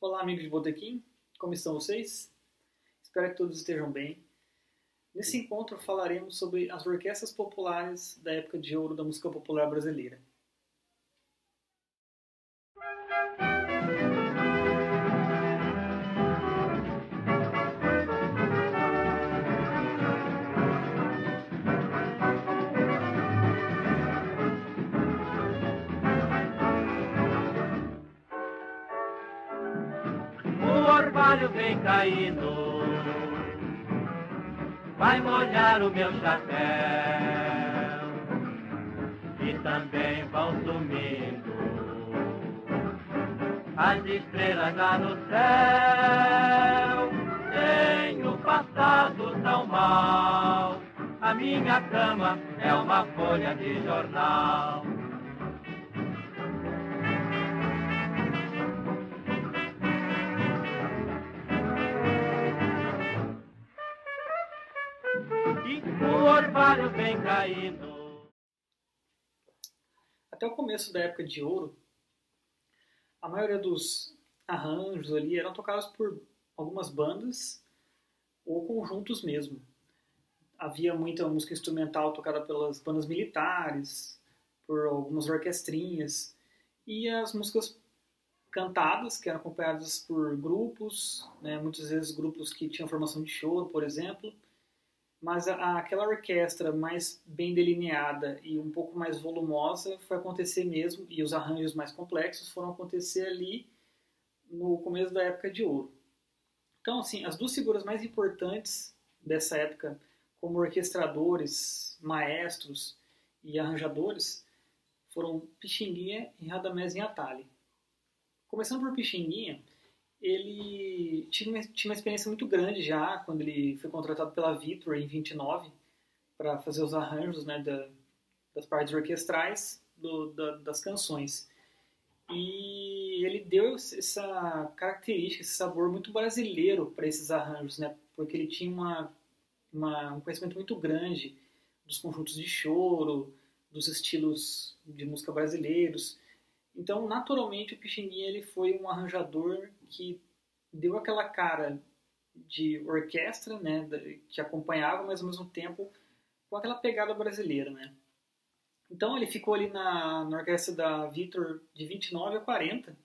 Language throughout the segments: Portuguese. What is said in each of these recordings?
Olá, amigos de Botequim, como estão vocês? Espero que todos estejam bem. Nesse encontro falaremos sobre as orquestras populares da época de ouro da música popular brasileira. Vem caindo vai molhar o meu chapéu e também vão sumindo as estrelas lá no céu. Tenho passado tão mal, a minha cama é uma folha de jornal. O orvalho vem caindo. Até o começo da época de ouro, a maioria dos arranjos ali eram tocados por algumas bandas ou conjuntos mesmo. Havia muita música instrumental tocada pelas bandas militares, por algumas orquestrinhas, e as músicas cantadas, que eram acompanhadas por grupos, né, muitas vezes grupos que tinham formação de choro, por exemplo, mas a, aquela orquestra mais bem delineada e um pouco mais volumosa foi acontecer mesmo, e os arranjos mais complexos foram acontecer ali no começo da época de ouro. Então, assim, as duas figuras mais importantes dessa época, como orquestradores, maestros e arranjadores, foram Pixinguinha e Radamés Inhatali. Começando por Pixinguinha, ele tinha uma, tinha uma experiência muito grande já quando ele foi contratado pela Vitor em 29 para fazer os arranjos né, da, das partes orquestrais do, da, das canções. E ele deu essa característica, esse sabor muito brasileiro para esses arranjos, né? porque ele tinha uma, uma, um conhecimento muito grande dos conjuntos de choro, dos estilos de música brasileiros. Então, naturalmente, o Pixinguinha ele foi um arranjador que deu aquela cara de orquestra, né, que acompanhava, mas ao mesmo tempo com aquela pegada brasileira, né. Então ele ficou ali na, na orquestra da Vitor de 29 a 40,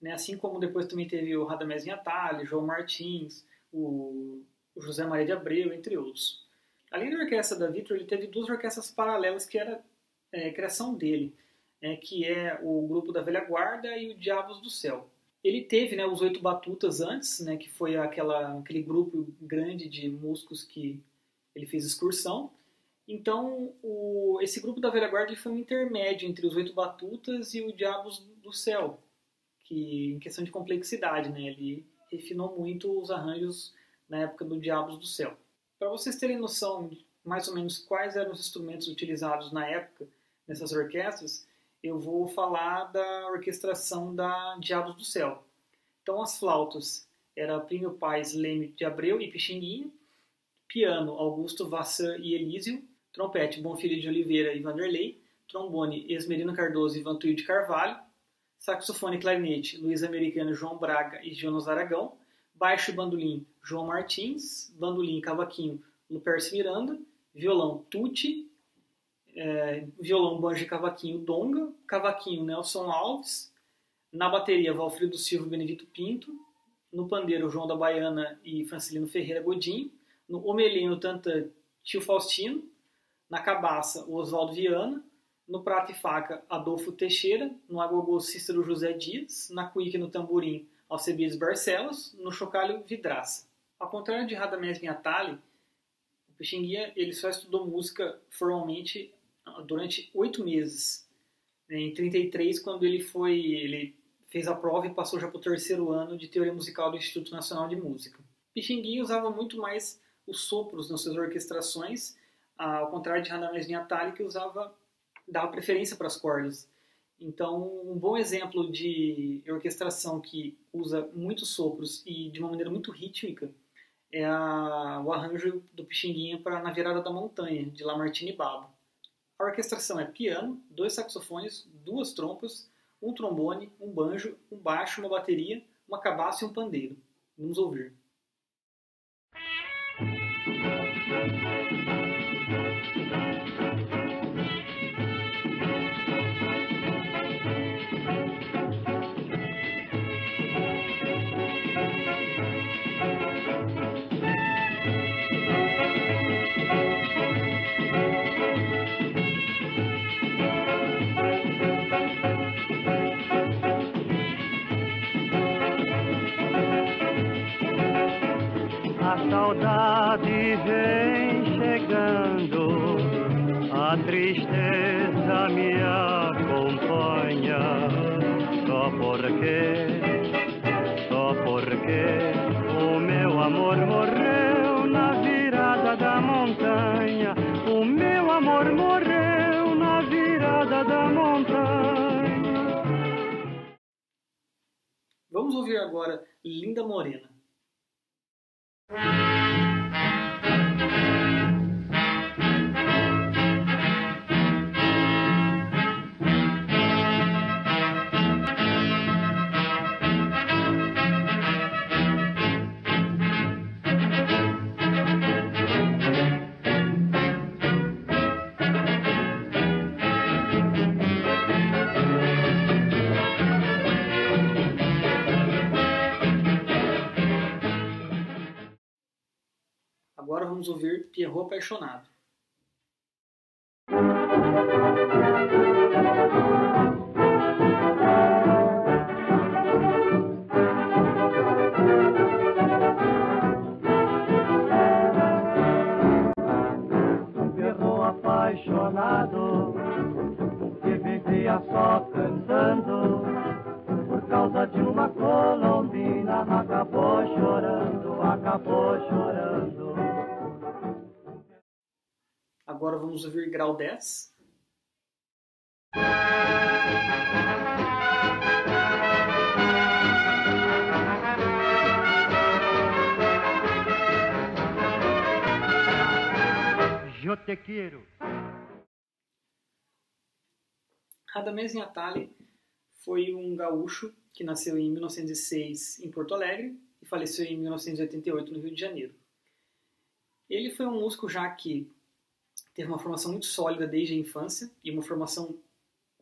né, assim como depois também teve o Radamés Inhatali, João Martins, o, José Maria de Abreu, entre outros. Além da orquestra da Vitor, ele teve duas orquestras paralelas que era é, criação dele, né, que é o grupo da Velha Guarda e o Diabos do Céu. Ele teve né, os Oito Batutas antes, né, que foi aquela, aquele grupo grande de músicos que ele fez excursão. Então, o, esse grupo da Velha Guarda foi um intermédio entre os Oito Batutas e o Diabos do Céu, que em questão de complexidade, né, ele refinou muito os arranjos na época do Diabos do Céu. Para vocês terem noção mais ou menos quais eram os instrumentos utilizados na época nessas orquestras, eu vou falar da orquestração da Diabos do Céu. Então, as flautas. Era Plínio Paz Leme de Abreu e Pixinguinha, piano Augusto Vassan e Elísio, trompete Bonfilho de Oliveira e Vanderlei, trombone Esmerino Cardoso e Vantuil de Carvalho, saxofone e clarinete Luiz Americano João Braga e Jonas Aragão, baixo e bandolim João Martins, bandolim e cavaquinho Lupercio Miranda, violão Tucci, é, violão, banjo e cavaquinho Donga, cavaquinho Nelson Alves, na bateria Valfrido Silva e Benedito Pinto, no pandeiro João da Baiana e Francilino Ferreira Godinho, no omelino Tantã Tio Faustino, na cabaça Oswaldo Viana, no prato e faca Adolfo Teixeira, no agogô Cícero José Dias, na cuíca no tamborim Alcebiades Barcelos, no chocalho Vidraça. Ao contrário de Radamés Minhatali, o Pixinguinha ele só estudou música formalmente durante oito meses. Em 33, quando ele foi, ele fez a prova e passou já para o terceiro ano de teoria musical do Instituto Nacional de Música. Pixinguinha usava muito mais os sopros nas suas orquestrações, ao contrário de Radamés Niatali, que usava dava preferência para as cordas. Então, um bom exemplo de orquestração que usa muitos sopros e de uma maneira muito rítmica é a, o arranjo do Pixinguinha para Na Virada da Montanha, de Lamartine Babo. A orquestração é piano, dois saxofones, duas trompas, um trombone, um banjo, um baixo, uma bateria, uma cabaça e um pandeiro. Vamos ouvir. Saudade vem chegando, a tristeza me acompanha, só porque, só porque o meu amor morreu na virada da montanha, o meu amor morreu na virada da montanha. Vamos ouvir agora Linda Morena. Agora vamos ouvir Pierrot Apaixonado. Agora vamos ouvir grau 10. Eu te quero. Radamés Atali foi um gaúcho que nasceu em 1906 em Porto Alegre e faleceu em 1988 no Rio de Janeiro. Ele foi um músico já que teve uma formação muito sólida desde a infância e uma formação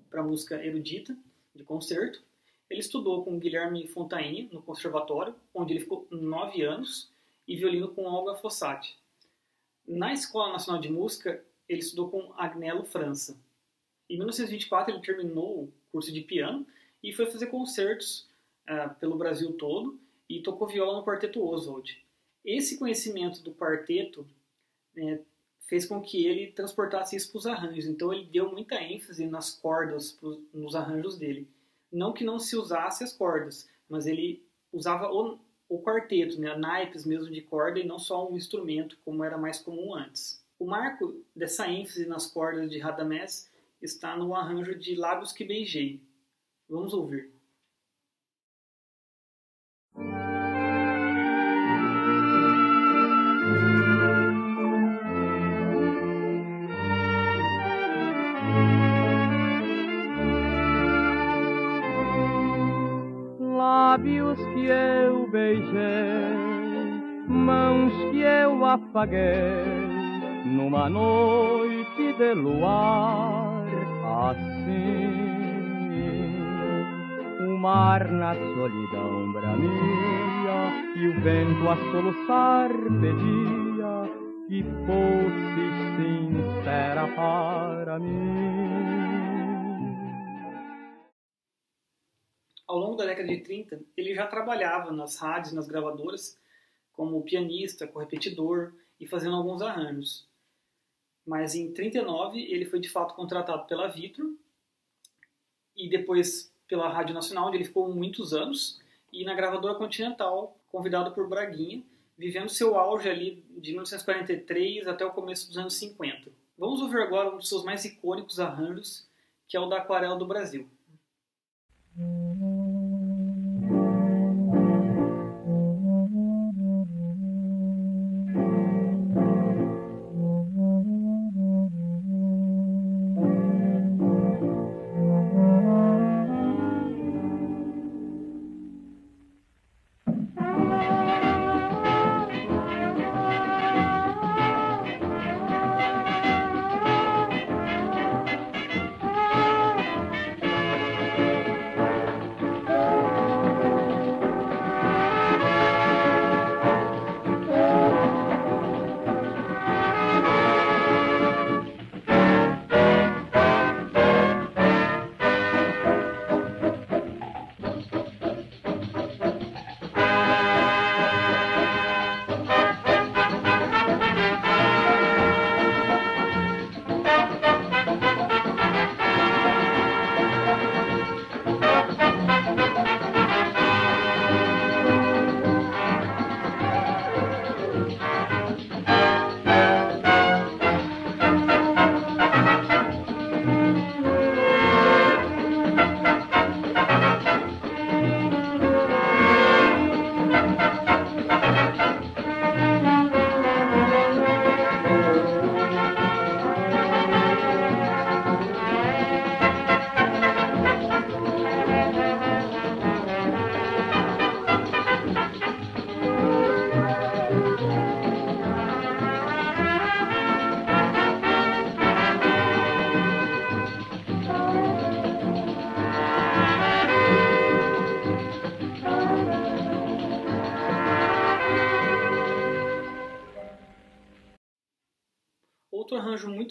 para música erudita, de concerto. Ele estudou com Guilherme Fontaine no conservatório, onde ele ficou nove anos, e violino com Olga Fossati. Na Escola Nacional de Música, ele estudou com Agnello França. Em 1924, ele terminou o curso de piano e foi fazer concertos uh, pelo Brasil todo e tocou viola no Quarteto Oswald. Esse conhecimento do quarteto né, fez com que ele transportasse isso para os arranjos. Então ele deu muita ênfase nas cordas, nos arranjos dele. Não que não se usasse as cordas, mas ele usava o, o quarteto, né, naipes mesmo de corda e não só um instrumento, como era mais comum antes. O marco dessa ênfase nas cordas de Radamés está no arranjo de Lábios que Beijei. Vamos ouvir. Que eu beijei, mãos que eu afaguei, numa noite de luar assim. O mar na solidão bramia e o vento a soluçar pedia que fosse sincera para mim. Ao longo da década de 30, ele já trabalhava nas rádios, nas gravadoras, como pianista, correpetidor e fazendo alguns arranjos. Mas em 39 ele foi de fato contratado pela Vitro e depois pela Rádio Nacional, onde ele ficou muitos anos, e na gravadora Continental, convidado por Braguinha, vivendo seu auge ali de 1943 até o começo dos anos 50. Vamos ouvir agora um dos seus mais icônicos arranjos, que é o da Aquarela do Brasil. Outro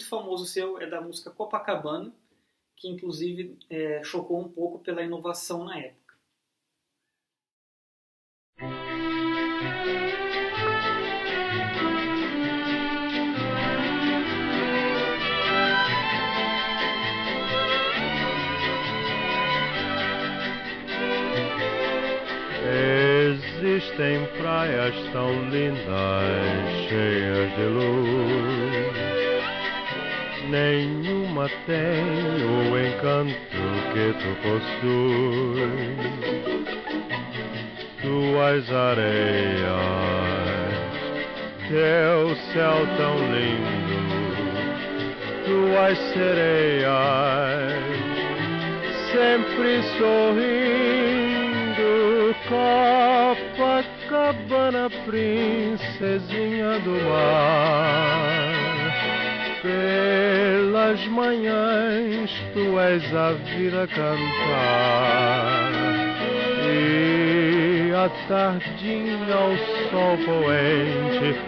muito famoso seu é da música Copacabana, que inclusive é, chocou um pouco pela inovação na época. Existem praias tão lindas, cheias de luz. Nenhuma tem o encanto que tu possuis. Tuas areias, teu céu tão lindo, tuas sereias, sempre sorrindo. Copacabana, princesinha do mar. Pelas manhãs tu és a vida cantar. E à tardinha ao sol poente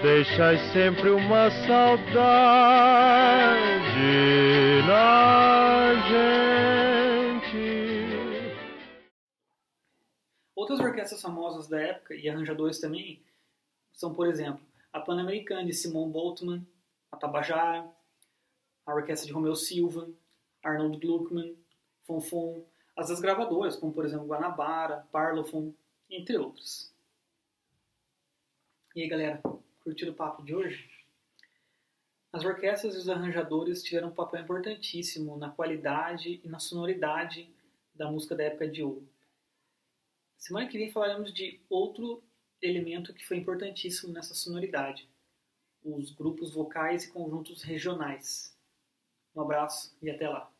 deixas sempre uma saudade na gente. Outras orquestras famosas da época e arranjadores também são, por exemplo, a Pan-Americana de Simon Boltman, a Tabajara, a orquestra de Romeu Silva, Arnold Gluckman, Fonfon, as das gravadoras, como por exemplo Guanabara, Parlophone, entre outras. E aí galera, curtiram o papo de hoje? As orquestras e os arranjadores tiveram um papel importantíssimo na qualidade e na sonoridade da música da época de ouro. Semana que vem falaremos de outro elemento que foi importantíssimo nessa sonoridade, os grupos vocais e conjuntos regionais. Um abraço e até lá.